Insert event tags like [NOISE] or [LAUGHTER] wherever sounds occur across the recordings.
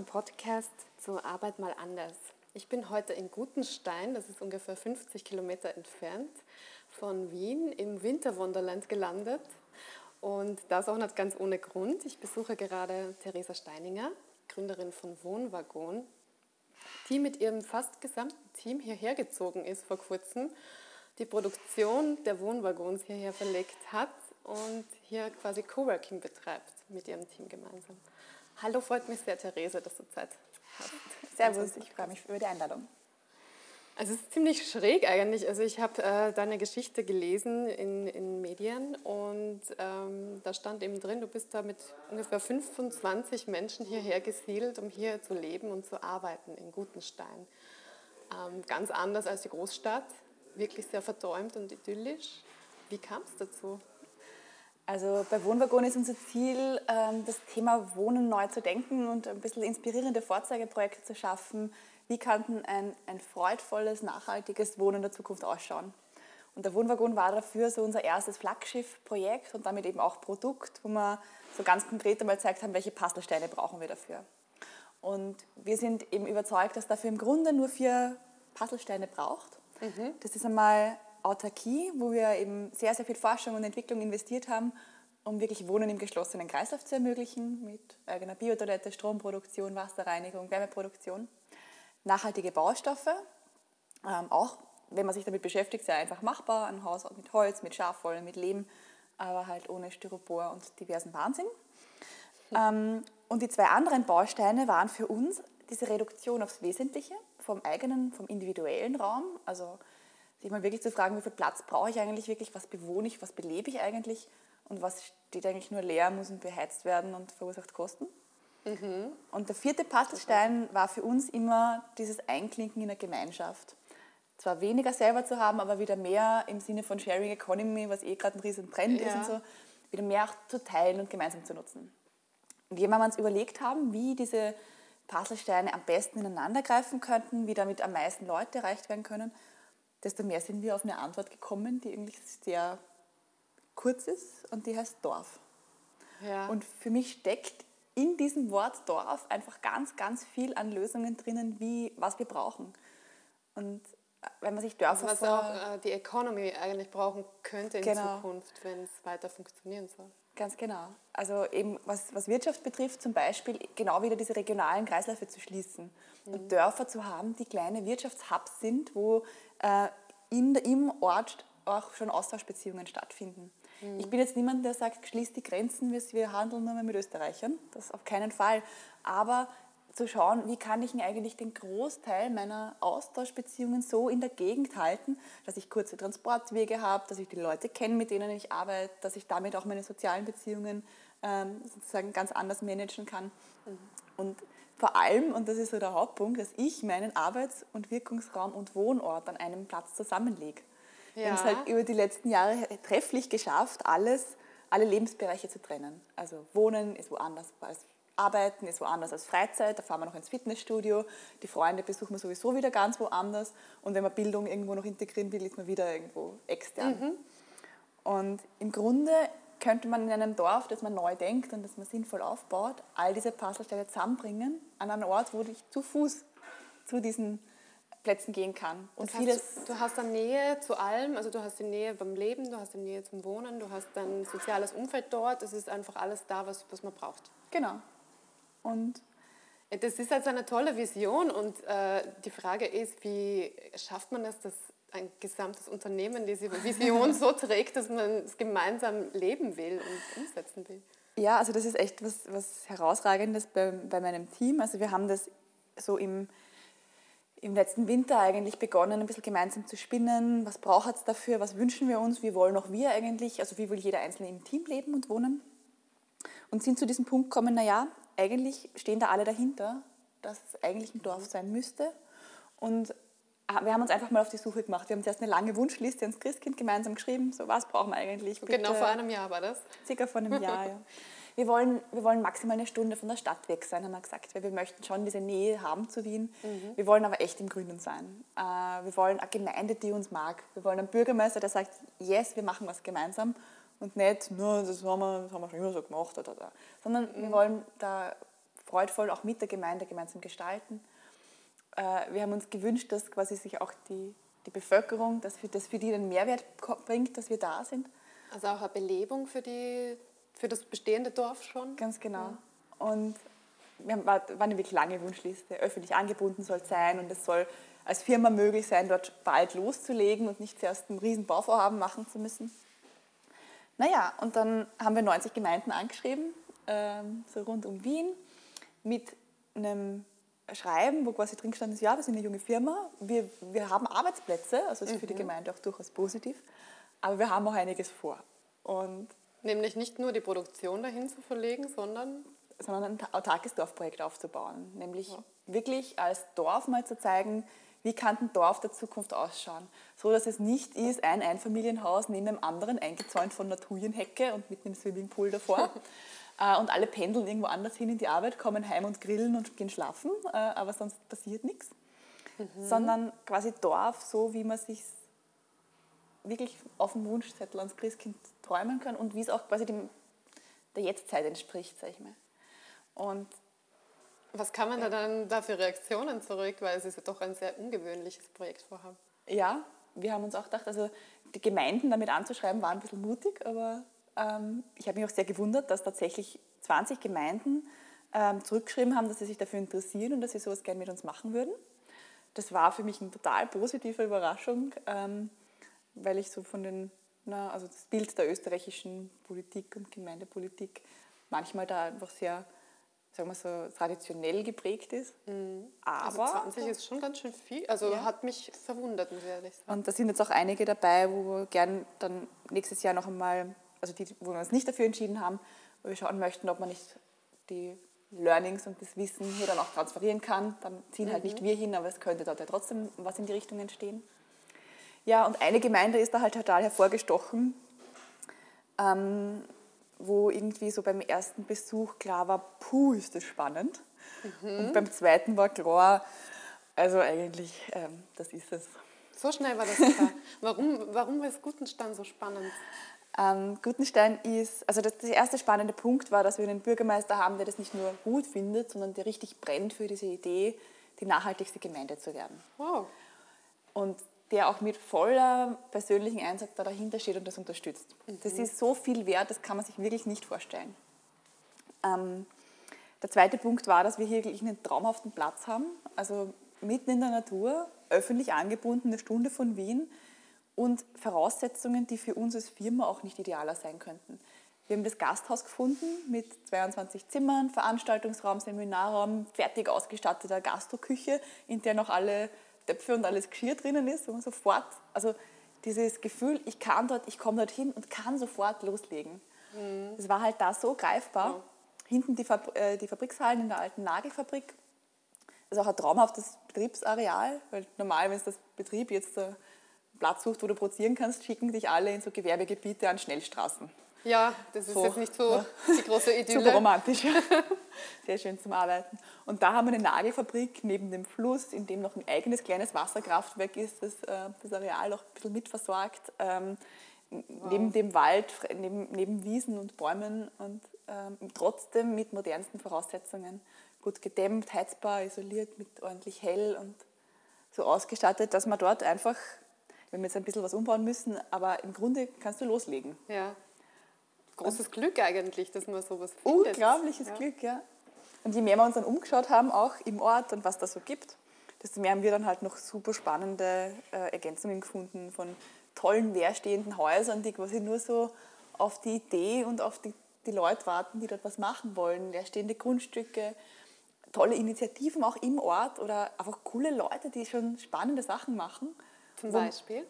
beim Podcast zur Arbeit mal anders. Ich bin heute in Gutenstein, das ist ungefähr 50 Kilometer entfernt von Wien, im Winterwunderland gelandet. Und das auch nicht ganz ohne Grund. Ich besuche gerade Theresa Steininger, Gründerin von Wohnwaggon, die mit ihrem fast gesamten Team hierher gezogen ist vor kurzem, die Produktion der Wohnwaggons hierher verlegt hat und hier quasi Coworking betreibt mit ihrem Team gemeinsam. Hallo, freut mich sehr, Therese, dass du Zeit hast. Servus, ich freue mich über die Einladung. Also es ist ziemlich schräg eigentlich. Also ich habe äh, deine Geschichte gelesen in, in Medien und ähm, da stand eben drin, du bist da mit ungefähr 25 Menschen hierher gesiedelt, um hier zu leben und zu arbeiten in Gutenstein. Ähm, ganz anders als die Großstadt, wirklich sehr verträumt und idyllisch. Wie kam es dazu? Also bei Wohnwaggon ist unser Ziel, ähm, das Thema Wohnen neu zu denken und ein bisschen inspirierende Vorzeigeprojekte zu schaffen. Wie kann ein, ein freudvolles, nachhaltiges Wohnen der Zukunft ausschauen? Und der Wohnwaggon war dafür so unser erstes Flaggschiff-Projekt und damit eben auch Produkt, wo wir so ganz konkret einmal gezeigt haben, welche Puzzlesteine brauchen wir dafür. Und wir sind eben überzeugt, dass dafür im Grunde nur vier Puzzlesteine braucht. Mhm. Das ist einmal Autarkie, wo wir eben sehr, sehr viel Forschung und Entwicklung investiert haben, um wirklich Wohnen im geschlossenen Kreislauf zu ermöglichen, mit eigener Biotoilette, Stromproduktion, Wasserreinigung, Wärmeproduktion. Nachhaltige Baustoffe, ähm, auch wenn man sich damit beschäftigt, sehr einfach machbar, ein Haus mit Holz, mit Schafwolle, mit Lehm, aber halt ohne Styropor und diversen Wahnsinn. Ähm, und die zwei anderen Bausteine waren für uns diese Reduktion aufs Wesentliche vom eigenen, vom individuellen Raum, also sich mal wirklich zu fragen, wie viel Platz brauche ich eigentlich wirklich, was bewohne ich, was belebe ich eigentlich und was steht eigentlich nur leer, muss beheizt werden und verursacht Kosten. Mhm. Und der vierte Puzzlestein war für uns immer dieses Einklinken in der Gemeinschaft. Zwar weniger selber zu haben, aber wieder mehr im Sinne von Sharing Economy, was eh gerade ein riesen Trend ja. ist und so, wieder mehr auch zu teilen und gemeinsam zu nutzen. Und je mehr wir uns überlegt haben, wie diese Puzzlesteine am besten ineinander greifen könnten, wie damit am meisten Leute erreicht werden können, desto mehr sind wir auf eine Antwort gekommen, die eigentlich sehr kurz ist und die heißt Dorf. Ja. Und für mich steckt in diesem Wort Dorf einfach ganz, ganz viel an Lösungen drinnen, wie was wir brauchen. Und äh, wenn man sich Dörfer also was auch äh, die Economy eigentlich brauchen könnte in genau. Zukunft, wenn es weiter funktionieren soll. Ganz genau. Also eben was, was Wirtschaft betrifft, zum Beispiel genau wieder diese regionalen Kreisläufe zu schließen mhm. und Dörfer zu haben, die kleine Wirtschaftshubs sind, wo äh, in, im Ort auch schon Austauschbeziehungen stattfinden. Mhm. Ich bin jetzt niemand, der sagt, schließt die Grenzen, wir handeln nur mehr mit Österreichern. Das auf keinen Fall. Aber zu schauen, wie kann ich eigentlich den Großteil meiner Austauschbeziehungen so in der Gegend halten, dass ich kurze Transportwege habe, dass ich die Leute kenne, mit denen ich arbeite, dass ich damit auch meine sozialen Beziehungen ähm, sozusagen ganz anders managen kann. Mhm. Und vor allem, und das ist so der Hauptpunkt, dass ich meinen Arbeits- und Wirkungsraum und Wohnort an einem Platz zusammenlege. Ja. Wir haben es halt über die letzten Jahre trefflich geschafft, alles, alle Lebensbereiche zu trennen. Also Wohnen ist woanders als Arbeiten ist woanders als Freizeit, da fahren wir noch ins Fitnessstudio, die Freunde besuchen wir sowieso wieder ganz woanders und wenn man Bildung irgendwo noch integrieren will, ist man wieder irgendwo extern. Mhm. Und im Grunde könnte man in einem Dorf, das man neu denkt und das man sinnvoll aufbaut, all diese Puzzlesteine zusammenbringen an einen Ort, wo ich zu Fuß zu diesen Plätzen gehen kann. Und das heißt, du hast dann Nähe zu allem, also du hast die Nähe beim Leben, du hast die Nähe zum Wohnen, du hast dein soziales Umfeld dort, es ist einfach alles da, was, was man braucht. Genau. Und das ist also eine tolle Vision und äh, die Frage ist, wie schafft man es, dass ein gesamtes Unternehmen diese Vision so trägt, dass man es gemeinsam leben will und umsetzen will. Ja, also das ist echt was, was Herausragendes bei, bei meinem Team. Also wir haben das so im, im letzten Winter eigentlich begonnen, ein bisschen gemeinsam zu spinnen. Was braucht es dafür? Was wünschen wir uns? Wie wollen auch wir eigentlich? Also wie will jeder Einzelne im Team leben und wohnen? Und sind zu diesem Punkt gekommen, naja, eigentlich stehen da alle dahinter, dass es eigentlich ein Dorf sein müsste. Und wir haben uns einfach mal auf die Suche gemacht. Wir haben zuerst eine lange Wunschliste ans Christkind gemeinsam geschrieben. So, was brauchen wir eigentlich? Bitte? Genau vor einem Jahr war das? Circa vor einem [LAUGHS] Jahr, ja. Wir wollen, wir wollen maximal eine Stunde von der Stadt weg sein, haben wir gesagt, weil wir möchten schon diese Nähe haben zu Wien. Mhm. Wir wollen aber echt im Grünen sein. Äh, wir wollen eine Gemeinde, die uns mag. Wir wollen einen Bürgermeister, der sagt, yes, wir machen was gemeinsam und nicht, no, das haben wir, das haben wir schon immer so gemacht. Oder, oder. Sondern mhm. wir wollen da freudvoll auch mit der Gemeinde gemeinsam gestalten. Äh, wir haben uns gewünscht, dass quasi sich auch die, die Bevölkerung, dass für, dass für die einen Mehrwert bringt, dass wir da sind. Also auch eine Belebung für, die, für das bestehende Dorf schon? Ganz genau. Ja. Und wir haben, war, war eine wirklich lange Wunschliste. Öffentlich angebunden soll sein und es soll als Firma möglich sein, dort bald loszulegen und nicht zuerst ein riesen Bauvorhaben machen zu müssen. Naja, und dann haben wir 90 Gemeinden angeschrieben, ähm, so rund um Wien, mit einem Schreiben, wo quasi drin stand, ja, wir sind eine junge Firma, wir, wir haben Arbeitsplätze, also ist mhm. für die mhm. Gemeinde auch durchaus positiv, aber wir haben auch einiges vor. Und Nämlich nicht nur die Produktion dahin zu verlegen, sondern sondern ein autarkes Dorfprojekt aufzubauen. Nämlich ja. wirklich als Dorf mal zu zeigen, wie kann ein Dorf der Zukunft ausschauen. So, dass es nicht ist, ein Einfamilienhaus neben dem anderen, eingezäunt von einer Thujenhecke und mit einem Swimmingpool davor. [LAUGHS] Äh, und alle pendeln irgendwo anders hin in die Arbeit, kommen heim und grillen und gehen schlafen, äh, aber sonst passiert nichts. Mhm. Sondern quasi Dorf, so wie man sich wirklich auf dem Wunschzettel ans Christkind träumen kann und wie es auch quasi dem, der Jetztzeit entspricht, sag ich mal. Und was kann man da dann da für Reaktionen zurück, weil es ist ja doch ein sehr ungewöhnliches Projektvorhaben. Ja, wir haben uns auch gedacht, also die Gemeinden damit anzuschreiben, war ein bisschen mutig, aber ähm, ich habe mich auch sehr gewundert, dass tatsächlich 20 Gemeinden ähm, zurückgeschrieben haben, dass sie sich dafür interessieren und dass sie sowas gerne mit uns machen würden. Das war für mich eine total positive Überraschung, ähm, weil ich so von den, na, also das Bild der österreichischen Politik und Gemeindepolitik manchmal da einfach sehr sagen wir so, traditionell geprägt ist. Mhm. Aber also 20 ist schon ganz schön viel. Also ja. hat mich verwundert, muss ich ehrlich sagen. Und da sind jetzt auch einige dabei, wo wir gern dann nächstes Jahr noch einmal, also die, wo wir uns nicht dafür entschieden haben, wo wir schauen möchten, ob man nicht die Learnings und das Wissen hier dann auch transferieren kann. Dann ziehen mhm. halt nicht mhm. wir hin, aber es könnte dort ja trotzdem was in die Richtung entstehen. Ja, und eine Gemeinde ist da halt total hervorgestochen. Ähm, wo irgendwie so beim ersten Besuch klar war, puh, ist das spannend. Mhm. Und beim zweiten war klar, also eigentlich, ähm, das ist es. So schnell war das [LAUGHS] klar. warum, warum ist Gutenstein so spannend? Ähm, Gutenstein ist, also das, der erste spannende Punkt war, dass wir einen Bürgermeister haben, der das nicht nur gut findet, sondern der richtig brennt für diese Idee, die nachhaltigste Gemeinde zu werden. Wow. Und der auch mit voller persönlichen Einsatz da dahinter steht und das unterstützt. Mhm. Das ist so viel wert, das kann man sich wirklich nicht vorstellen. Ähm, der zweite Punkt war, dass wir hier wirklich einen traumhaften Platz haben, also mitten in der Natur, öffentlich angebunden, eine Stunde von Wien und Voraussetzungen, die für uns als Firma auch nicht idealer sein könnten. Wir haben das Gasthaus gefunden mit 22 Zimmern, Veranstaltungsraum, Seminarraum, fertig ausgestatteter Gastroküche, in der noch alle Töpfe und alles Geschirr drinnen ist, man sofort, also dieses Gefühl, ich kann dort, ich komme dort hin und kann sofort loslegen. Mhm. Das war halt da so greifbar. Ja. Hinten die, Fabri äh, die Fabrikshallen in der alten Nagelfabrik. Das ist auch ein traumhaftes Betriebsareal, weil normal, wenn es das Betrieb jetzt einen Platz sucht, wo du produzieren kannst, schicken dich alle in so Gewerbegebiete an Schnellstraßen. Ja, das ist so, jetzt nicht so ja. [LAUGHS] die große Idylle. Super romantisch. [LAUGHS] Sehr schön zum Arbeiten. Und da haben wir eine Nagelfabrik neben dem Fluss, in dem noch ein eigenes kleines Wasserkraftwerk ist, das äh, das Areal auch ein bisschen mitversorgt. Ähm, wow. Neben dem Wald, neben, neben Wiesen und Bäumen und ähm, trotzdem mit modernsten Voraussetzungen. Gut gedämmt, heizbar, isoliert, mit ordentlich hell und so ausgestattet, dass man dort einfach, wenn wir jetzt ein bisschen was umbauen müssen, aber im Grunde kannst du loslegen. Ja großes Glück eigentlich, dass man sowas findet. Unglaubliches ja. Glück, ja. Und je mehr wir uns dann umgeschaut haben, auch im Ort und was da so gibt, desto mehr haben wir dann halt noch super spannende äh, Ergänzungen gefunden von tollen leerstehenden Häusern, die quasi nur so auf die Idee und auf die, die Leute warten, die dort was machen wollen. Leerstehende Grundstücke, tolle Initiativen auch im Ort oder einfach coole Leute, die schon spannende Sachen machen. Zum Beispiel?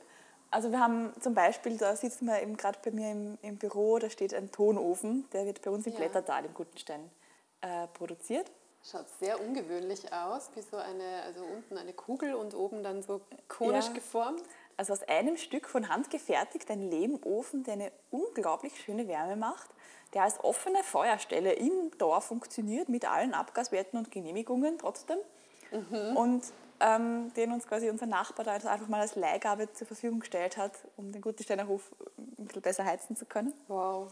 Also wir haben zum Beispiel, da sitzen wir eben gerade bei mir im, im, Büro, da steht ein Tonofen, der wird bei uns im ja. Blättertal im Gutenstein äh, produziert. Schaut sehr ungewöhnlich aus, wie so eine, also unten eine Kugel und oben dann so konisch ja. geformt. Also aus einem Stück von Hand gefertigt, ein Lehmofen, der eine unglaublich schöne Wärme macht, der als offene Feuerstelle im Dorf funktioniert, mit allen Abgaswerten und Genehmigungen trotzdem. Mhm. Und ähm, den uns quasi unser Nachbar da einfach mal als Leihgabe zur Verfügung gestellt hat, um den Gutensteiner Hof ein bisschen besser heizen zu können. Wow.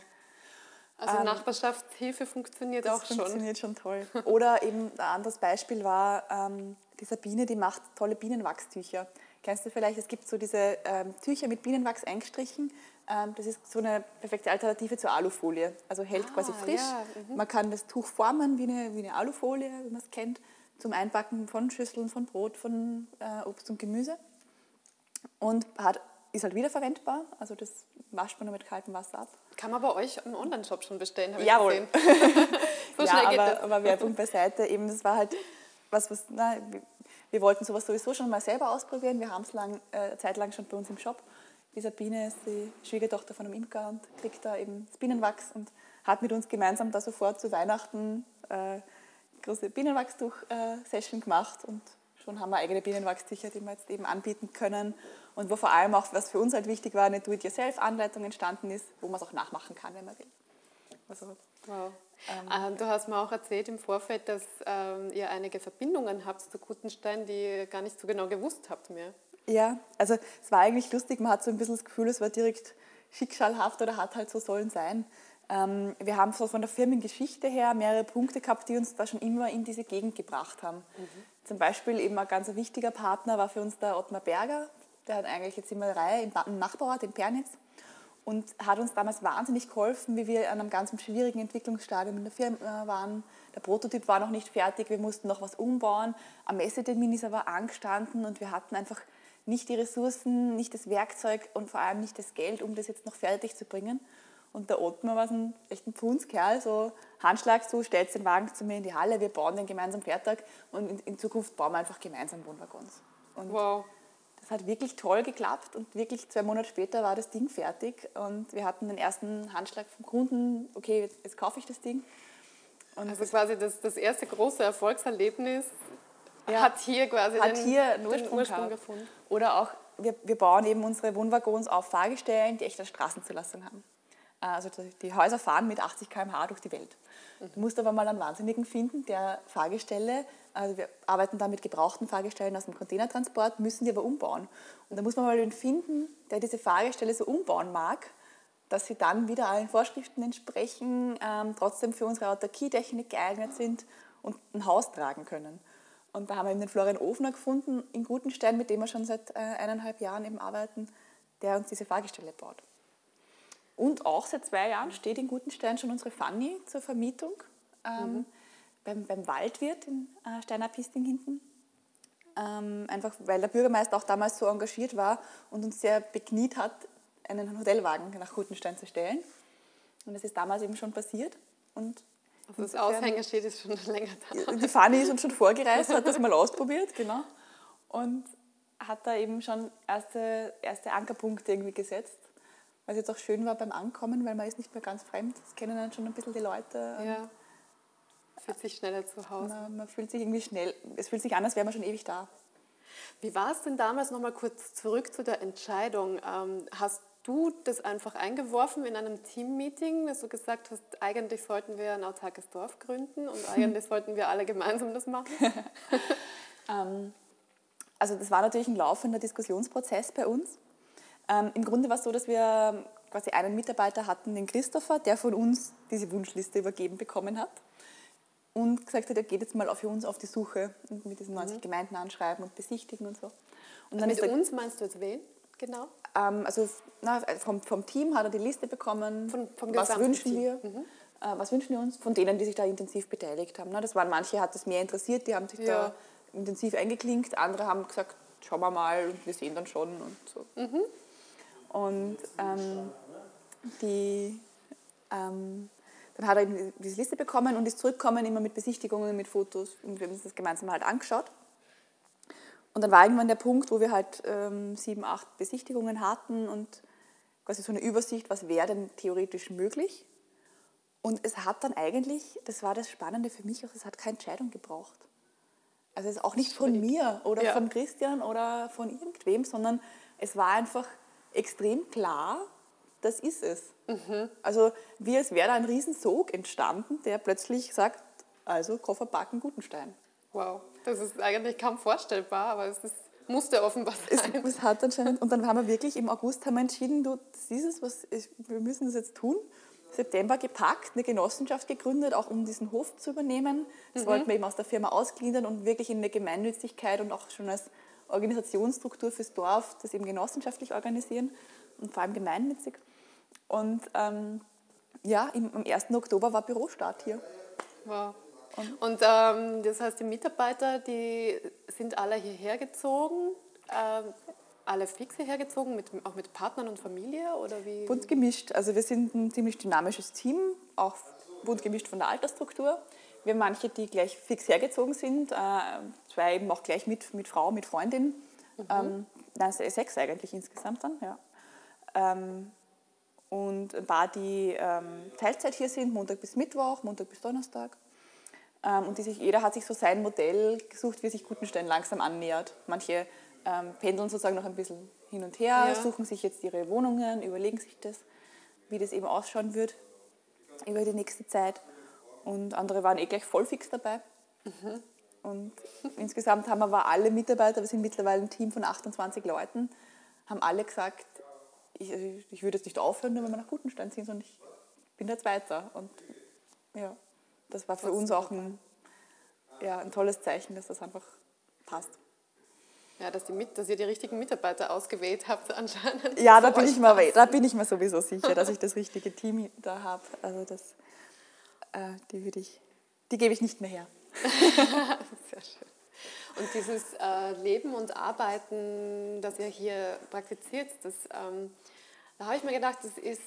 Also ähm, Nachbarschaftshilfe funktioniert das auch schon. funktioniert schon toll. [LAUGHS] Oder eben ein anderes Beispiel war ähm, die Sabine, die macht tolle Bienenwachstücher. Kennst du vielleicht, es gibt so diese ähm, Tücher mit Bienenwachs eingestrichen. Ähm, das ist so eine perfekte Alternative zur Alufolie. Also hält ah, quasi frisch. Ja, mhm. man kann das Tuch formen wie eine, wie eine Alufolie, wie man es kennt, zum Einpacken von Schüsseln, von Brot, von äh, Obst und Gemüse. Und hat, ist halt wiederverwendbar. Also das wascht man nur mit kaltem Wasser ab. Kann man bei euch im Online-Shop schon bestellen, habe Jawohl. ich [LAUGHS] so ja, schnell geht aber, das. aber Werbung beiseite. Eben, das war halt was, was na, wir wollten sowas sowieso schon mal selber ausprobieren. Wir haben es lang, äh, zeitlang schon bei uns im Shop. Die Sabine ist die Schwiegertochter von einem Imker und kriegt da eben das Bienenwachs und hat mit uns gemeinsam da sofort zu Weihnachten äh, große Bienenwachstuch-Session gemacht und schon haben wir eigene Bienenwachstücher, die wir jetzt eben anbieten können und wo vor allem auch, was für uns halt wichtig war, eine Do-it-yourself-Anleitung entstanden ist, wo man es auch nachmachen kann, wenn man will. Also, wow. Ähm, ähm, du hast mir auch erzählt im Vorfeld, dass ähm, ihr einige Verbindungen habt zu Gutenstein, die ihr gar nicht so genau gewusst habt mehr. Ja, also es war eigentlich lustig, man hat so ein bisschen das Gefühl, es war direkt schicksalhaft oder hat halt so sollen sein. Ähm, wir haben so von der Firmengeschichte her mehrere Punkte gehabt, die uns da schon immer in diese Gegend gebracht haben. Mhm. Zum Beispiel eben ein ganz wichtiger Partner war für uns der Ottmar Berger, der hat eigentlich jetzt immer Reihe im Nachbarort in Pernitz und hat uns damals wahnsinnig geholfen, wie wir an einem ganz schwierigen Entwicklungsstadium in der Firma waren. Der Prototyp war noch nicht fertig, wir mussten noch was umbauen. Am Messetermin ist aber angestanden und wir hatten einfach nicht die Ressourcen, nicht das Werkzeug und vor allem nicht das Geld, um das jetzt noch fertig zu bringen. Und der Ottmar war so ein, echt ein Pfundskerl, so Handschlag, so stellst den Wagen zu mir in die Halle, wir bauen den gemeinsam fertig und in, in Zukunft bauen wir einfach gemeinsam Wohnwaggons. Und wow. Es hat wirklich toll geklappt und wirklich zwei Monate später war das Ding fertig und wir hatten den ersten Handschlag vom Kunden, okay, jetzt, jetzt kaufe ich das Ding. Und also quasi das, das erste große Erfolgserlebnis ja, hat hier quasi hat den, hier Ursprung, Ursprung gefunden. Oder auch, wir, wir bauen eben unsere Wohnwaggons auf Fahrgestellen, die echt eine Straßenzulassung haben. Also die Häuser fahren mit 80 km/h durch die Welt. Du musst aber mal einen Wahnsinnigen finden, der Fahrgestelle, also wir arbeiten da mit gebrauchten Fahrgestellen aus dem Containertransport, müssen die aber umbauen. Und da muss man mal den finden, der diese Fahrgestelle so umbauen mag, dass sie dann wieder allen Vorschriften entsprechen, ähm, trotzdem für unsere Autarkietechnik geeignet sind und ein Haus tragen können. Und da haben wir eben den Florian Ofner gefunden in Gutenstein, mit dem wir schon seit äh, eineinhalb Jahren eben arbeiten, der uns diese Fahrgestelle baut. Und auch seit zwei Jahren steht in Gutenstein schon unsere Fanny zur Vermietung ähm, mhm. beim, beim Waldwirt in äh, Steiner Pisting hinten. Ähm, einfach weil der Bürgermeister auch damals so engagiert war und uns sehr bekniet hat, einen Hotelwagen nach Gutenstein zu stellen. Und das ist damals eben schon passiert. Und also das Aushängen steht ist schon [LAUGHS] länger da. Die Fanny ist uns schon vorgereist, hat das mal ausprobiert, genau. Und hat da eben schon erste, erste Ankerpunkte irgendwie gesetzt was jetzt auch schön war beim Ankommen, weil man ist nicht mehr ganz fremd. Es kennen dann schon ein bisschen die Leute. Ja. Fühlt sich schneller zu Hause. Man, man, fühlt sich irgendwie schnell, es fühlt sich an, als wäre man schon ewig da. Wie war es denn damals, nochmal kurz zurück zu der Entscheidung? Ähm, hast du das einfach eingeworfen in einem Teammeeting, dass du gesagt hast, eigentlich sollten wir ein autarkes Dorf gründen und [LAUGHS] eigentlich sollten wir alle gemeinsam das machen? [LAUGHS] ähm, also das war natürlich ein laufender Diskussionsprozess bei uns. Ähm, Im Grunde war es so, dass wir quasi einen Mitarbeiter hatten, den Christopher, der von uns diese Wunschliste übergeben bekommen hat und gesagt hat, er geht jetzt mal für uns auf die Suche und mit diesen 90 mhm. Gemeinden anschreiben und besichtigen und so. Und also mit uns meinst du jetzt wen? Genau. Ähm, also na, vom, vom Team hat er die Liste bekommen. Von, vom was wünschen Team. wir? Mhm. Äh, was wünschen wir uns? Von denen, die sich da intensiv beteiligt haben. Na, das waren manche, hat das mehr interessiert, die haben sich ja. da intensiv eingeklinkt. Andere haben gesagt, schauen wir mal und wir sehen dann schon und so. Mhm. Und ähm, die, ähm, dann hat er eben diese Liste bekommen und ist zurückgekommen, immer mit Besichtigungen, mit Fotos und wir haben uns das gemeinsam halt angeschaut. Und dann war irgendwann der Punkt, wo wir halt ähm, sieben, acht Besichtigungen hatten und quasi so eine Übersicht, was wäre denn theoretisch möglich. Und es hat dann eigentlich, das war das Spannende für mich, auch es hat keine Entscheidung gebraucht. Also es ist auch nicht von mir oder ja. von Christian oder von irgendwem, sondern es war einfach extrem klar, das ist es. Mhm. Also wie es wäre da ein Riesensog entstanden, der plötzlich sagt, also Koffer backen Gutenstein. Wow, das ist eigentlich kaum vorstellbar, aber es ist, musste offenbar sein. Es, es, hat anscheinend, und dann haben wir wirklich im August haben wir entschieden, du, das ist es, was ich, wir müssen das jetzt tun. September gepackt, eine Genossenschaft gegründet, auch um diesen Hof zu übernehmen. Das mhm. wollten wir eben aus der Firma ausgliedern und wirklich in eine Gemeinnützigkeit und auch schon als Organisationsstruktur fürs Dorf das eben genossenschaftlich organisieren und vor allem gemeinnützig. Und ähm, ja, im, am 1. Oktober war Bürostart hier. Wow. Und, und ähm, das heißt, die Mitarbeiter, die sind alle hierher gezogen, ähm, alle fix hierher gezogen, mit, auch mit Partnern und Familie oder wie? Bunt gemischt. Also wir sind ein ziemlich dynamisches Team, auch bunt gemischt von der Altersstruktur. Wir haben manche, die gleich fix hergezogen sind, äh, zwei eben auch gleich mit, mit Frau, mit Freundin. Mhm. Ähm, nein, sechs eigentlich insgesamt dann, ja. Ähm, und ein paar, die ähm, Teilzeit hier sind, Montag bis Mittwoch, Montag bis Donnerstag. Ähm, und die sich, jeder hat sich so sein Modell gesucht, wie sich Gutenstein langsam annähert. Manche ähm, pendeln sozusagen noch ein bisschen hin und her, ja. suchen sich jetzt ihre Wohnungen, überlegen sich das, wie das eben ausschauen wird über die nächste Zeit. Und andere waren eh gleich voll fix dabei. Mhm. Und insgesamt haben aber alle Mitarbeiter, wir sind mittlerweile ein Team von 28 Leuten, haben alle gesagt, ich, ich würde jetzt nicht aufhören, nur wenn wir nach Gutenstein ziehen, sondern ich bin der Zweiter. Und ja, das war für uns auch ein, ja, ein tolles Zeichen, dass das einfach passt. Ja, dass, die, dass ihr die richtigen Mitarbeiter ausgewählt habt anscheinend. Ja, da bin, ich mal, da bin ich mir sowieso sicher, dass ich das richtige Team da habe. Also das, äh, die würde ich, die gebe ich nicht mehr her. [LAUGHS] Sehr schön. Und dieses äh, Leben und Arbeiten, das ihr hier praktiziert, das, ähm, da habe ich mir gedacht, das ist,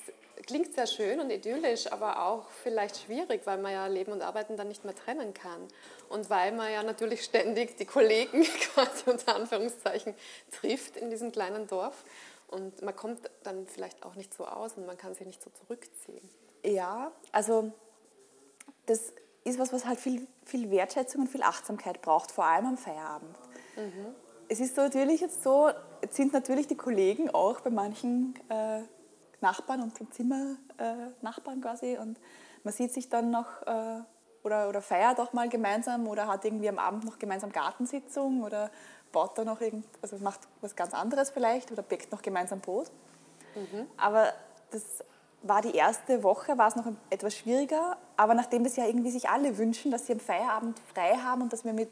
klingt sehr schön und idyllisch, aber auch vielleicht schwierig, weil man ja Leben und Arbeiten dann nicht mehr trennen kann. Und weil man ja natürlich ständig die Kollegen [LAUGHS] quasi unter Anführungszeichen trifft in diesem kleinen Dorf. Und man kommt dann vielleicht auch nicht so aus und man kann sich nicht so zurückziehen. Ja, also das ist was, was halt viel, viel Wertschätzung und viel Achtsamkeit braucht, vor allem am Feierabend. Mhm. Es ist so natürlich jetzt so, jetzt sind natürlich die Kollegen auch bei manchen äh, Nachbarn und Zimmernachbarn äh, quasi und man sieht sich dann noch äh, oder, oder feiert auch mal gemeinsam oder hat irgendwie am Abend noch gemeinsam Gartensitzung oder baut da noch irgend, also macht was ganz anderes vielleicht oder bäckt noch gemeinsam Brot. Mhm. Aber das war die erste Woche, war es noch etwas schwieriger, aber nachdem das ja irgendwie sich alle wünschen, dass sie am Feierabend frei haben und dass wir mit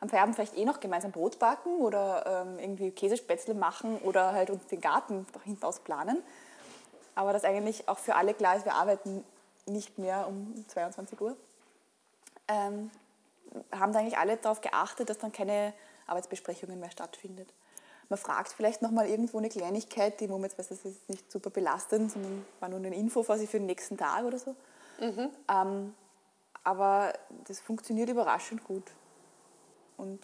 am Feierabend vielleicht eh noch gemeinsam Brot backen oder ähm, irgendwie Käsespätzle machen oder halt uns den Garten hinten aus planen. Aber das eigentlich auch für alle klar ist, wir arbeiten nicht mehr um 22 Uhr. Ähm, haben da eigentlich alle darauf geachtet, dass dann keine Arbeitsbesprechungen mehr stattfindet man fragt vielleicht nochmal irgendwo eine Kleinigkeit, die Moment, weiß, das ist nicht super belastend, sondern war nur eine Info quasi für den nächsten Tag oder so. Mhm. Ähm, aber das funktioniert überraschend gut. Und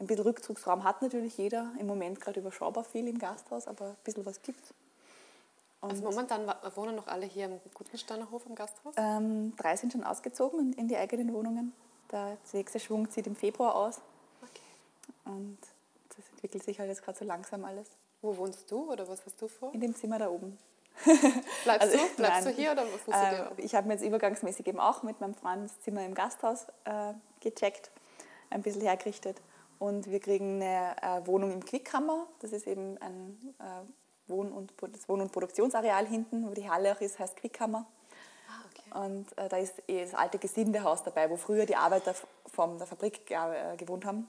ein bisschen Rückzugsraum hat natürlich jeder. Im Moment gerade überschaubar viel im Gasthaus, aber ein bisschen was gibt es. Also momentan wohnen noch alle hier im Gutensteiner Hof im Gasthaus? Ähm, drei sind schon ausgezogen in die eigenen Wohnungen. Der nächste Schwung zieht im Februar aus. Okay. Und das entwickelt sich halt jetzt gerade so langsam alles. Wo wohnst du oder was hast du vor? In dem Zimmer da oben. [LAUGHS] Bleibst also, du? Bleibst nein, du hier oder was musst äh, du dir Ich habe mir jetzt übergangsmäßig eben auch mit meinem Freund das Zimmer im Gasthaus äh, gecheckt, ein bisschen hergerichtet. Und wir kriegen eine äh, Wohnung im Quickhammer. Das ist eben ein äh, Wohn- und, das Wohn- und Produktionsareal hinten, wo die Halle auch ist, heißt Quickhammer. Ah, okay. Und äh, da ist eh das alte Gesindehaus dabei, wo früher die Arbeiter von der Fabrik äh, gewohnt haben.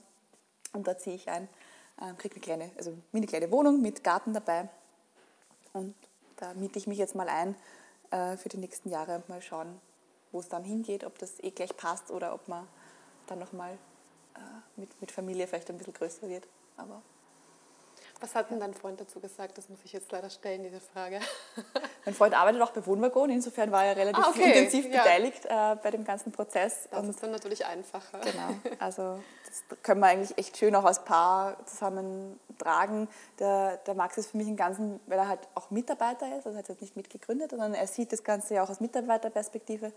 Und da ziehe ich ein kriege eine kleine, also mini kleine Wohnung mit Garten dabei. Und da miete ich mich jetzt mal ein äh, für die nächsten Jahre. Mal schauen, wo es dann hingeht, ob das eh gleich passt oder ob man dann nochmal äh, mit, mit Familie vielleicht ein bisschen größer wird. Aber was hat denn dein Freund dazu gesagt? Das muss ich jetzt leider stellen, diese Frage. [LAUGHS] mein Freund arbeitet auch bei Wohnwagon, insofern war er relativ ah, okay. intensiv ja. beteiligt äh, bei dem ganzen Prozess. Das und ist dann natürlich einfacher. Genau, [LAUGHS] also das können wir eigentlich echt schön auch als Paar zusammen tragen. Der, der Max ist für mich im Ganzen, weil er halt auch Mitarbeiter ist, also er hat jetzt nicht mitgegründet, sondern er sieht das Ganze ja auch aus Mitarbeiterperspektive.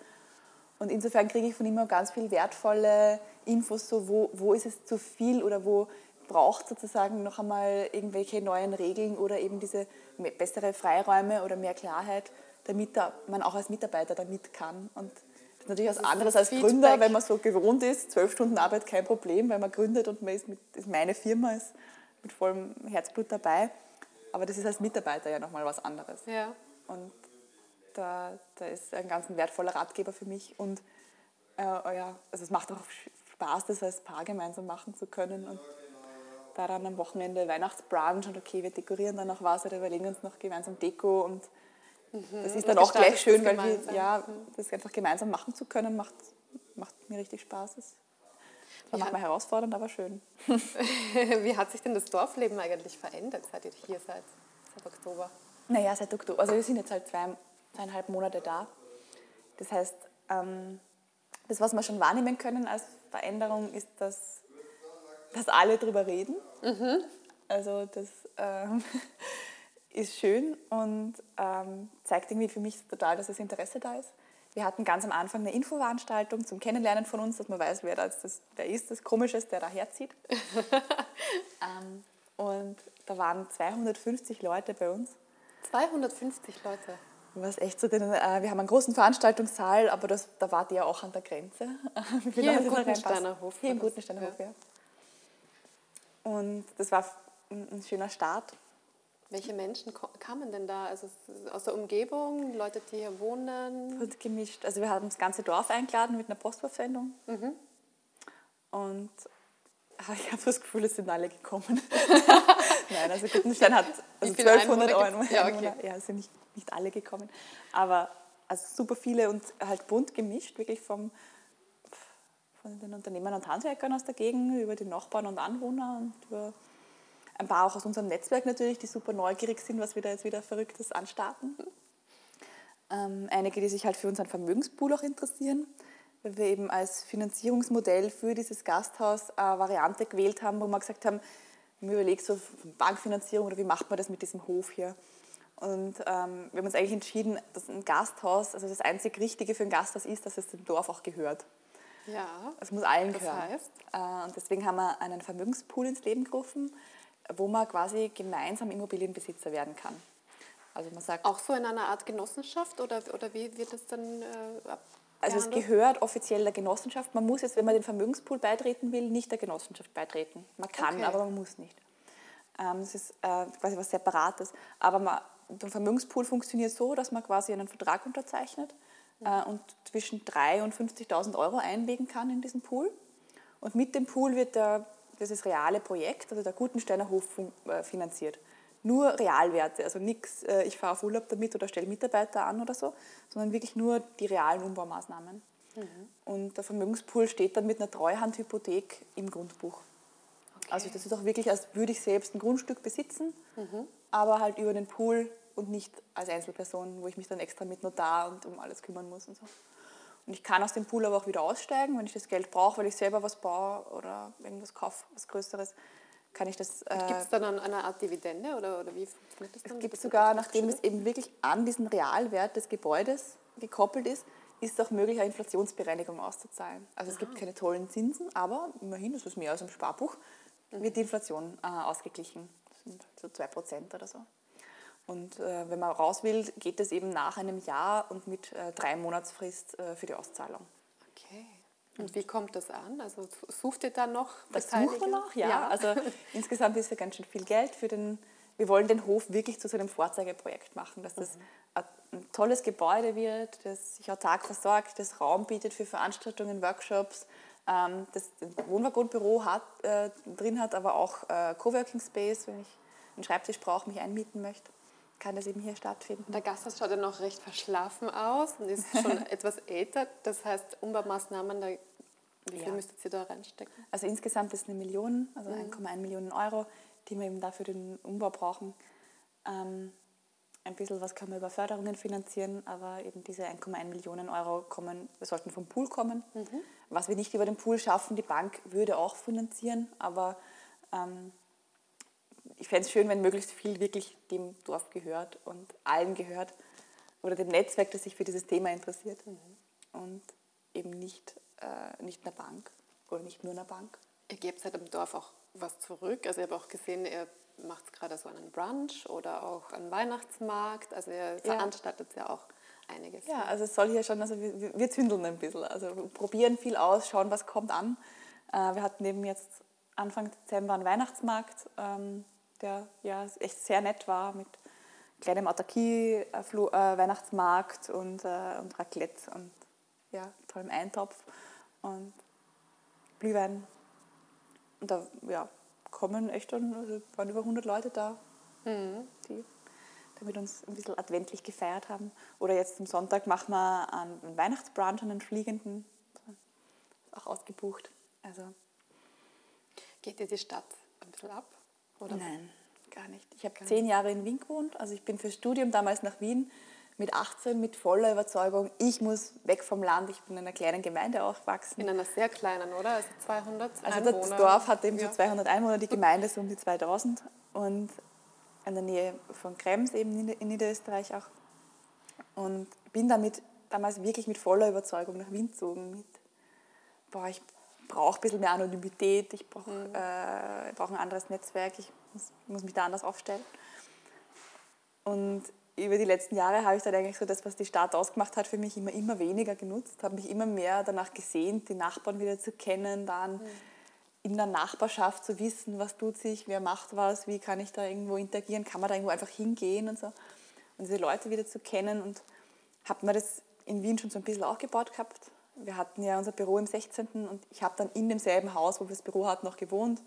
Und insofern kriege ich von ihm auch ganz viel wertvolle Infos, so wo, wo ist es zu viel oder wo braucht sozusagen noch einmal irgendwelche neuen Regeln oder eben diese bessere Freiräume oder mehr Klarheit, damit man auch als Mitarbeiter damit kann. Und das ist natürlich was anderes als Feedback. Gründer, wenn man so gewohnt ist, zwölf Stunden Arbeit kein Problem, weil man gründet und man ist, mit, ist meine Firma, ist mit vollem Herzblut dabei. Aber das ist als Mitarbeiter ja nochmal was anderes. Ja. Und da, da ist ein ganz wertvoller Ratgeber für mich. Und äh, ja, also es macht auch Spaß, das als Paar gemeinsam machen zu können. Und da dann am Wochenende Weihnachtsbrunch und okay, wir dekorieren dann noch was oder überlegen uns noch gemeinsam Deko und mhm. das ist dann auch gleich schön, weil wir, ja, mhm. das einfach gemeinsam machen zu können, macht, macht mir richtig Spaß. Das war manchmal herausfordernd, aber schön. [LAUGHS] Wie hat sich denn das Dorfleben eigentlich verändert, seit ihr hier seid, seit Oktober? Naja, seit Oktober. Also wir sind jetzt halt zwei, zweieinhalb Monate da. Das heißt, ähm, das, was wir schon wahrnehmen können als Veränderung, ist, dass dass alle drüber reden. Mhm. Also das ähm, [LAUGHS] ist schön und ähm, zeigt irgendwie für mich total, dass das Interesse da ist. Wir hatten ganz am Anfang eine Infoveranstaltung zum Kennenlernen von uns, dass man weiß, wer das, das, wer ist, das Komische der da herzieht. [LAUGHS] ähm, und da waren 250 Leute bei uns. 250 Leute? Was echt so den, äh, wir haben einen großen Veranstaltungssaal, aber das, da war der auch an der Grenze. [LAUGHS] Hier im Gutensteiner Hof. Hier im Gutensteiner Hof, ja. Und das war ein schöner Start. Welche Menschen kamen denn da? Also aus der Umgebung, Leute, die hier wohnen? Und gemischt. Also wir haben das ganze Dorf eingeladen mit einer Postwurfsendung. Mhm. Und ah, ich habe das Gefühl, es sind alle gekommen. [LAUGHS] Nein, also Gutenstein hat also 1200 Euro. Ja, okay. ja, sind nicht, nicht alle gekommen. Aber also super viele und halt bunt gemischt, wirklich vom von den Unternehmern und Handwerkern aus der Gegend, über die Nachbarn und Anwohner und über ein paar auch aus unserem Netzwerk natürlich, die super neugierig sind, was wir da jetzt wieder Verrücktes anstarten. Ähm, einige, die sich halt für unseren Vermögenspool auch interessieren, weil wir eben als Finanzierungsmodell für dieses Gasthaus eine Variante gewählt haben, wo wir gesagt haben, wir überlegen so Bankfinanzierung oder wie macht man das mit diesem Hof hier. Und ähm, wir haben uns eigentlich entschieden, dass ein Gasthaus, also das einzig Richtige für ein Gasthaus ist, dass es dem Dorf auch gehört. Ja. Es muss allen gehören. Heißt? Äh, und deswegen haben wir einen Vermögenspool ins Leben gerufen, wo man quasi gemeinsam Immobilienbesitzer werden kann. Also man sagt, auch so in einer Art Genossenschaft oder, oder wie wird das dann äh, Also es gehört offiziell der Genossenschaft. Man muss jetzt, wenn man den Vermögenspool beitreten will, nicht der Genossenschaft beitreten. Man kann, okay. aber man muss nicht. Ähm, das ist äh, quasi was Separates. Aber man, der Vermögenspool funktioniert so, dass man quasi einen Vertrag unterzeichnet äh, und zwischen 3.000 und 50.000 Euro einlegen kann in diesen Pool. Und mit dem Pool wird der, dieses reale Projekt, also der Gutensteiner Hof, äh, finanziert. Nur Realwerte, also nichts, äh, ich fahre auf Urlaub damit oder stelle Mitarbeiter an oder so, sondern wirklich nur die realen Umbaumaßnahmen. Mhm. Und der Vermögenspool steht dann mit einer Treuhandhypothek im Grundbuch. Okay. Also das ist auch wirklich, als würde ich selbst ein Grundstück besitzen, mhm. aber halt über den Pool und nicht als Einzelperson, wo ich mich dann extra mit Notar und um alles kümmern muss und so. Und ich kann aus dem Pool aber auch wieder aussteigen, wenn ich das Geld brauche, weil ich selber was baue oder irgendwas kaufe, was Größeres, kann ich das... Äh, gibt es dann eine Art Dividende oder, oder wie funktioniert das dann? Es gibt sogar, nachdem es eben wirklich an diesen Realwert des Gebäudes gekoppelt ist, ist es auch möglich, eine Inflationsbereinigung auszuzahlen. Also Aha. es gibt keine tollen Zinsen, aber immerhin, das ist mehr als im Sparbuch, wird die Inflation äh, ausgeglichen. Das sind so 2% oder so. Und äh, wenn man raus will, geht es eben nach einem Jahr und mit äh, drei Monatsfrist äh, für die Auszahlung. Okay. Und wie kommt das an? Also sucht ihr da noch? Das suchen wir noch, ja. ja. Also [LAUGHS] insgesamt ist ja ganz schön viel Geld für den. Wir wollen den Hof wirklich zu so einem Vorzeigeprojekt machen, dass das mhm. ein tolles Gebäude wird, das sich autark versorgt, das Raum bietet für Veranstaltungen, Workshops, ähm, das ein Wohnwaggonbüro hat, äh, drin hat, aber auch äh, Coworking Space, wenn ich einen Schreibtisch brauche, mich einmieten möchte kann das eben hier stattfinden. Der Gasthaus schaut ja noch recht verschlafen aus und ist schon [LAUGHS] etwas älter. Das heißt, Umbaumaßnahmen, da, wie viel ja. müsstet ihr da reinstecken? Also insgesamt ist eine Million, also mhm. 1,1 Millionen Euro, die wir eben dafür den Umbau brauchen. Ähm, ein bisschen was kann man über Förderungen finanzieren, aber eben diese 1,1 Millionen Euro kommen, sollten vom Pool kommen. Mhm. Was wir nicht über den Pool schaffen, die Bank würde auch finanzieren, aber ähm, ich fände es schön, wenn möglichst viel wirklich dem Dorf gehört und allen gehört oder dem Netzwerk, das sich für dieses Thema interessiert mhm. und eben nicht, äh, nicht einer Bank oder nicht nur einer Bank. Ihr gebt halt im Dorf auch was zurück. Also ich habe auch gesehen, ihr macht gerade so einen Brunch oder auch einen Weihnachtsmarkt. Also ihr veranstaltet ja auch einiges. Ja, also es soll hier schon, also wir, wir zündeln ein bisschen. Also wir probieren viel aus, schauen, was kommt an. Äh, wir hatten eben jetzt Anfang Dezember einen Weihnachtsmarkt. Ähm, der ja echt sehr nett war mit kleinem Autarkie-Weihnachtsmarkt äh, und, äh, und Raclette und ja, tollem Eintopf und Glühwein. Und da ja, kommen echt dann, also waren über 100 Leute da, mhm. die mit uns ein bisschen adventlich gefeiert haben. Oder jetzt am Sonntag machen wir einen Weihnachtsbrunch, einen fliegenden, auch ausgebucht. Also Geht dir die Stadt ein bisschen ab? Oder? Nein, gar nicht. Ich habe zehn Jahre in Wien gewohnt. Also ich bin fürs Studium damals nach Wien mit 18 mit voller Überzeugung, ich muss weg vom Land. Ich bin in einer kleinen Gemeinde aufgewachsen. In einer sehr kleinen, oder? Also 200 also Einwohner. Also das Dorf hat eben ja. so 200 Einwohner, die [LAUGHS] Gemeinde so um die 2000. Und in der Nähe von Krems, eben in Niederösterreich auch. Und bin damit damals wirklich mit voller Überzeugung nach Wien gezogen. Mit, boah, ich brauche ein bisschen mehr Anonymität, ich brauche mhm. äh, brauch ein anderes Netzwerk, ich muss, muss, mich da anders aufstellen. Und über die letzten Jahre habe ich dann eigentlich so das, was die Stadt ausgemacht hat, für mich immer, immer weniger genutzt, habe mich immer mehr danach gesehnt, die Nachbarn wieder zu kennen, dann mhm in der Nachbarschaft zu wissen, was tut sich, wer macht was, wie kann ich da irgendwo interagieren, kann man da irgendwo einfach hingehen und so. Und diese Leute wieder zu kennen und habe mir das in Wien schon so ein bisschen aufgebaut gehabt. Wir hatten ja unser Büro im 16. und ich habe dann in demselben Haus, wo wir das Büro hatten, noch gewohnt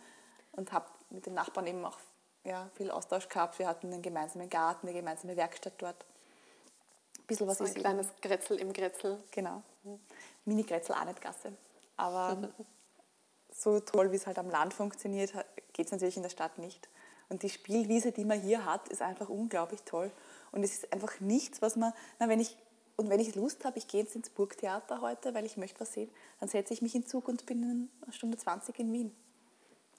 und habe mit den Nachbarn eben auch ja, viel Austausch gehabt. Wir hatten einen gemeinsamen Garten, eine gemeinsame Werkstatt dort. Ein bisschen was so ein kleines Grätzl im Grätzl. Genau. Mini-Grätzl auch nicht Gasse. Aber so toll, wie es halt am Land funktioniert, geht es natürlich in der Stadt nicht. Und die Spielwiese, die man hier hat, ist einfach unglaublich toll. Und es ist einfach nichts, was man, na, wenn ich, und wenn ich Lust habe, ich gehe jetzt ins Burgtheater heute, weil ich möchte was sehen, dann setze ich mich in Zug und bin in einer Stunde 20 in Wien.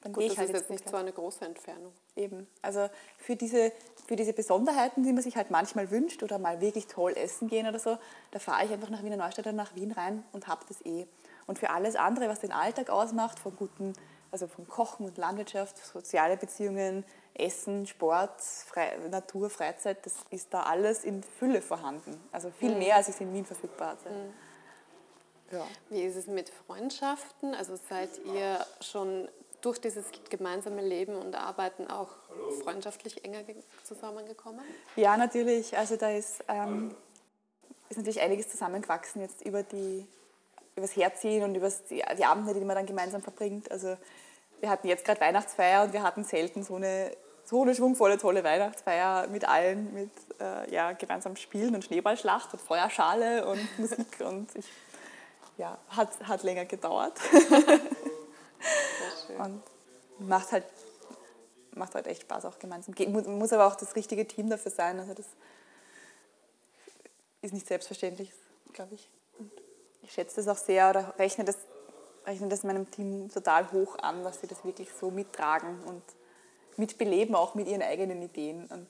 Dann Gut, gehe ich das halt ist jetzt nicht so eine große Entfernung. Eben. Also für diese, für diese Besonderheiten, die man sich halt manchmal wünscht oder mal wirklich toll essen gehen oder so, da fahre ich einfach nach Wiener Neustadt oder nach Wien rein und habe das eh. Und für alles andere, was den Alltag ausmacht, von guten, also von Kochen und Landwirtschaft, soziale Beziehungen, Essen, Sport, Fre Natur, Freizeit, das ist da alles in Fülle vorhanden. Also viel mhm. mehr, als es in Wien verfügbar ist. Mhm. Ja. Wie ist es mit Freundschaften? Also seid ihr schon durch dieses gemeinsame Leben und Arbeiten auch freundschaftlich enger zusammengekommen? Ja, natürlich. Also da ist, ähm, ist natürlich einiges zusammengewachsen jetzt über die übers Herziehen und über die, die Abende, die man dann gemeinsam verbringt. Also wir hatten jetzt gerade Weihnachtsfeier und wir hatten selten so eine, so eine schwungvolle, tolle Weihnachtsfeier mit allen, mit äh, ja, gemeinsam Spielen und Schneeballschlacht und Feuerschale und [LAUGHS] Musik und ich, ja, hat, hat länger gedauert. und macht halt, macht halt echt Spaß auch gemeinsam. Muss aber auch das richtige Team dafür sein. Also das ist nicht selbstverständlich, glaube ich ich schätze das auch sehr oder rechne das, rechne das meinem Team total hoch an, dass sie das wirklich so mittragen und mitbeleben, auch mit ihren eigenen Ideen. Und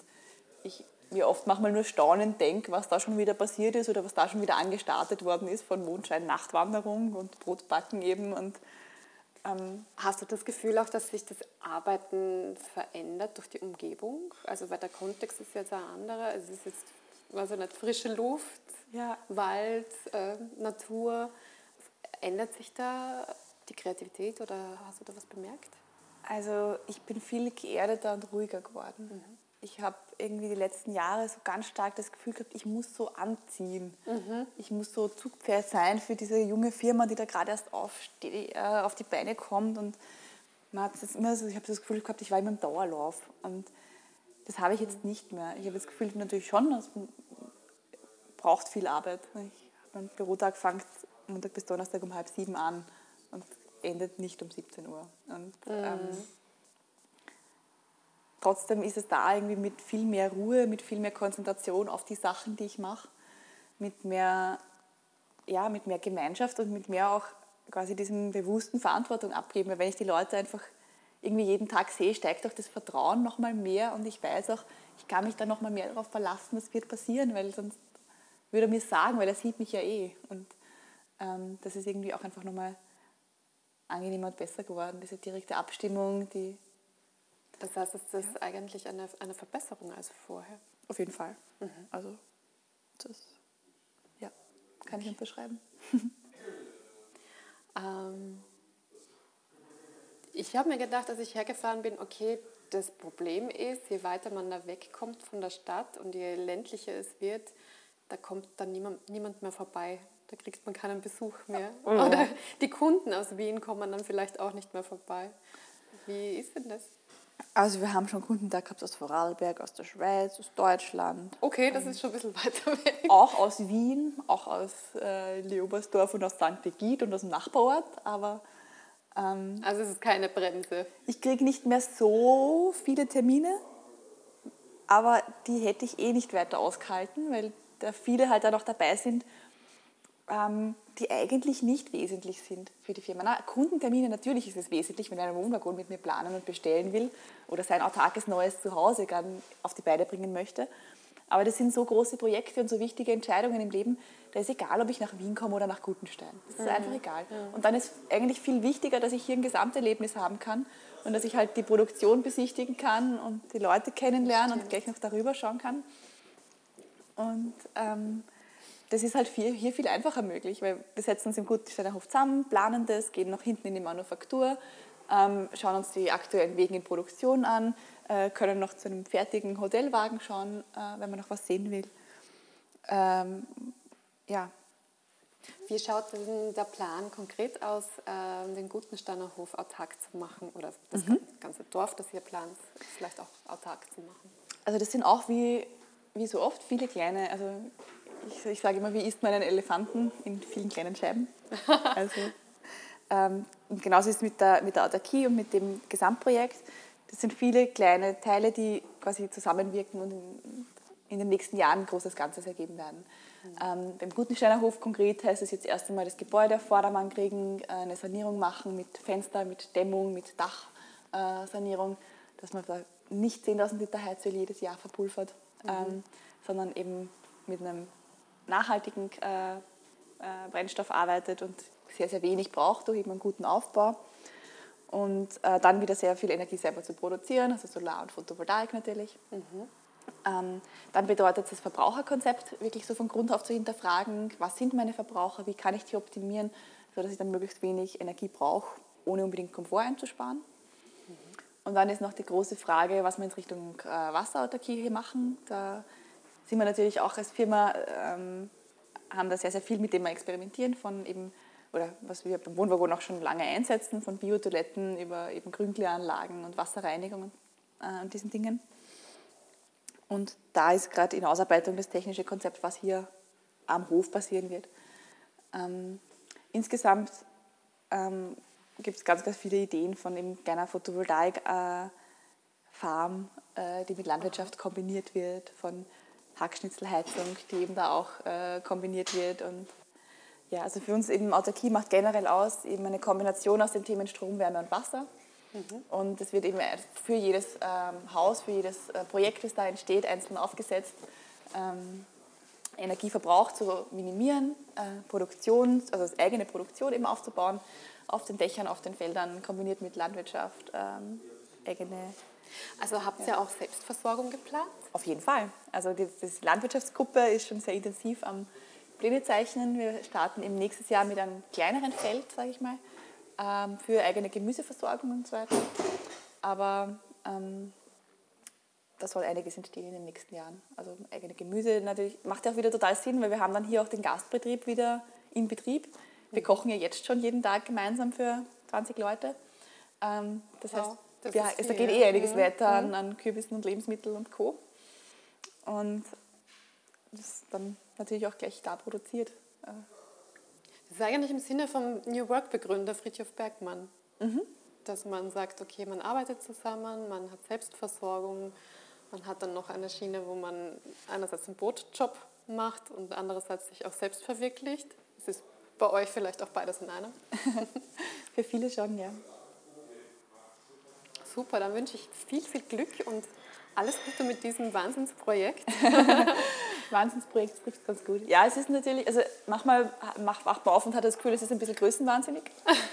ich mir oft manchmal nur staunend denke, was da schon wieder passiert ist oder was da schon wieder angestartet worden ist von Mondschein, Nachtwanderung und Brotbacken eben. Und, ähm, Hast du das Gefühl auch, dass sich das Arbeiten verändert durch die Umgebung? Also weil der Kontext ist jetzt ein anderer. Es ist jetzt also nicht frische Luft, ja. Wald, äh, Natur. Ändert sich da die Kreativität oder hast du da was bemerkt? Also ich bin viel geerdeter und ruhiger geworden. Mhm. Ich habe irgendwie die letzten Jahre so ganz stark das Gefühl gehabt, ich muss so anziehen. Mhm. Ich muss so Zugpferd sein für diese junge Firma, die da gerade erst aufsteht, äh, auf die Beine kommt. Und man hat das immer so, ich habe das Gefühl gehabt, ich war immer im Dauerlauf. Und das habe ich jetzt nicht mehr. Ich habe das Gefühl natürlich schon, es braucht viel Arbeit. Ich, mein Bürotag fängt Montag bis Donnerstag um halb sieben an und endet nicht um 17 Uhr. Und, mhm. ähm, trotzdem ist es da irgendwie mit viel mehr Ruhe, mit viel mehr Konzentration auf die Sachen, die ich mache, mit mehr, ja, mit mehr Gemeinschaft und mit mehr auch quasi diesem bewussten Verantwortung abgeben. Weil wenn ich die Leute einfach irgendwie jeden Tag sehe, steigt auch das Vertrauen noch mal mehr und ich weiß auch, ich kann mich da noch mal mehr darauf verlassen, das wird passieren, weil sonst würde er mir sagen, weil er sieht mich ja eh. Und ähm, das ist irgendwie auch einfach nochmal angenehmer und besser geworden, diese direkte Abstimmung, die... Das heißt, es ist ja. eigentlich eine, eine Verbesserung als vorher? Auf jeden Fall. Mhm. Also das, ja, kann ich unterschreiben. [LAUGHS] ähm, ich habe mir gedacht, als ich hergefahren bin, okay, das Problem ist, je weiter man da wegkommt von der Stadt und je ländlicher es wird, da kommt dann niemand, niemand mehr vorbei. Da kriegt man keinen Besuch mehr. Mhm. Oder die Kunden aus Wien kommen dann vielleicht auch nicht mehr vorbei. Wie ist denn das? Also wir haben schon Kunden da gehabt aus Vorarlberg, aus der Schweiz, aus Deutschland. Okay, das ist schon ein bisschen weiter weg. Auch aus Wien, auch aus äh, Leobersdorf und aus St. Begit und aus dem Nachbarort. Aber, ähm, also es ist keine Bremse. Ich kriege nicht mehr so viele Termine, aber die hätte ich eh nicht weiter ausgehalten, weil da viele halt da noch dabei sind, ähm, die eigentlich nicht wesentlich sind für die Firma. Na, Kundentermine, natürlich ist es wesentlich, wenn einer Wohnwaggon mit mir planen und bestellen will oder sein autarkes neues Zuhause gern auf die Beine bringen möchte. Aber das sind so große Projekte und so wichtige Entscheidungen im Leben, da ist egal, ob ich nach Wien komme oder nach Gutenstein. Das ist mhm. einfach egal. Ja. Und dann ist eigentlich viel wichtiger, dass ich hier ein Gesamterlebnis haben kann und dass ich halt die Produktion besichtigen kann und die Leute kennenlernen und gleich noch darüber schauen kann. Und ähm, das ist halt viel, hier viel einfacher möglich, weil wir setzen uns im Gutensteiner Hof zusammen, planen das, gehen nach hinten in die Manufaktur, ähm, schauen uns die aktuellen Wege in Produktion an, äh, können noch zu einem fertigen Hotelwagen schauen, äh, wenn man noch was sehen will. Ähm, ja. Wie schaut denn der Plan konkret aus, äh, den Gutensteiner Hof autark zu machen oder das mhm. ganze Dorf, das ihr plant, vielleicht auch autark zu machen? Also das sind auch wie, wie so oft viele kleine, also ich, ich sage immer, wie isst man einen Elefanten in vielen kleinen Scheiben. [LAUGHS] Also, ähm, und genauso ist es mit der, mit der Autarkie und mit dem Gesamtprojekt. Das sind viele kleine Teile, die quasi zusammenwirken und in, in den nächsten Jahren ein großes Ganzes ergeben werden. Mhm. Ähm, beim Gutensteiner Hof konkret heißt es jetzt erst einmal das Gebäude auf Vordermann kriegen, äh, eine Sanierung machen mit Fenster, mit Dämmung, mit Dachsanierung, äh, dass man da nicht 10.000 Liter Heizöl jedes Jahr verpulvert, mhm. ähm, sondern eben mit einem nachhaltigen äh, äh, Brennstoff arbeitet und sehr, sehr wenig braucht durch eben einen guten Aufbau. Und äh, dann wieder sehr viel Energie selber zu produzieren, also Solar- und Photovoltaik natürlich. Mhm. Ähm, dann bedeutet es das Verbraucherkonzept wirklich so von Grund auf zu hinterfragen, was sind meine Verbraucher, wie kann ich die optimieren, sodass ich dann möglichst wenig Energie brauche, ohne unbedingt Komfort einzusparen. Mhm. Und dann ist noch die große Frage, was wir in Richtung äh, Wasserautarkie hier machen. Da sind wir natürlich auch als Firma, ähm, haben da sehr, sehr viel, mit dem wir experimentieren, von eben, oder was wir beim Wohnwaggon auch schon lange einsetzen, von Biotoiletten über eben Grünkläranlagen und Wasserreinigung und, äh, und diesen Dingen. Und da ist gerade in Ausarbeitung das technische Konzept, was hier am Hof passieren wird. Ähm, insgesamt ähm, gibt es ganz, ganz viele Ideen von eben kleiner Photovoltaik-Farm, äh, äh, die mit Landwirtschaft kombiniert wird, von Hackschnitzelheizung, die eben da auch äh, kombiniert wird. Und ja, also für uns eben Autarkie macht generell aus eben eine Kombination aus den Themen Strom, Wärme und Wasser. Mhm. Und es wird eben für jedes ähm, Haus, für jedes äh, Projekt, das da entsteht, einzeln aufgesetzt, ähm, Energieverbrauch zu minimieren, äh, Produktion, also das eigene Produktion eben aufzubauen, auf den Dächern, auf den Feldern, kombiniert mit Landwirtschaft, ähm, eigene also habt ihr ja. auch Selbstversorgung geplant? Auf jeden Fall. Also die, die Landwirtschaftsgruppe ist schon sehr intensiv am Pläne zeichnen. Wir starten im nächsten Jahr mit einem kleineren Feld, sage ich mal, ähm, für eigene Gemüseversorgung und so weiter. Aber ähm, da soll einiges entstehen in den nächsten Jahren. Also eigene Gemüse natürlich macht ja auch wieder total Sinn, weil wir haben dann hier auch den Gastbetrieb wieder in Betrieb. Wir kochen ja jetzt schon jeden Tag gemeinsam für 20 Leute. Ähm, das heißt, das ja, es, da geht eh einiges mhm. weiter an, mhm. an Kürbissen und Lebensmitteln und Co. Und das ist dann natürlich auch gleich da produziert. Das ist eigentlich im Sinne vom New Work-Begründer Friedhof Bergmann, mhm. dass man sagt, okay, man arbeitet zusammen, man hat Selbstversorgung, man hat dann noch eine Schiene, wo man einerseits einen Bootjob macht und andererseits sich auch selbst verwirklicht. Das ist bei euch vielleicht auch beides in einem. [LAUGHS] Für viele schon, ja super. Dann wünsche ich viel, viel Glück und alles Gute mit diesem Wahnsinnsprojekt. [LAUGHS] Wahnsinnsprojekt trifft ganz gut. Ja, es ist natürlich, also manchmal macht man auf und hat das Gefühl, es ist ein bisschen größenwahnsinnig.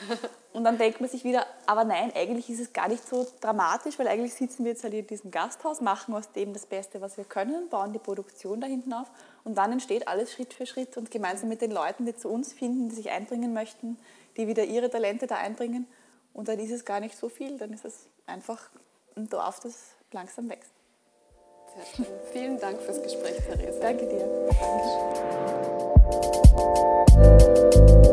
[LAUGHS] Und dann denkt man sich wieder, aber nein, eigentlich ist es gar nicht so dramatisch, weil eigentlich sitzen wir jetzt halt in diesem Gasthaus, machen aus dem das Beste, was wir können, bauen die Produktion da hinten auf und dann entsteht alles Schritt für Schritt und gemeinsam mit den Leuten, die zu uns finden, die sich einbringen möchten, die wieder ihre Talente da einbringen und dann ist es gar nicht so viel, dann ist es einfach ein Dorf, das langsam wächst. Sehr schön. Vielen Dank fürs Gespräch, Theresa. Danke dir. Danke.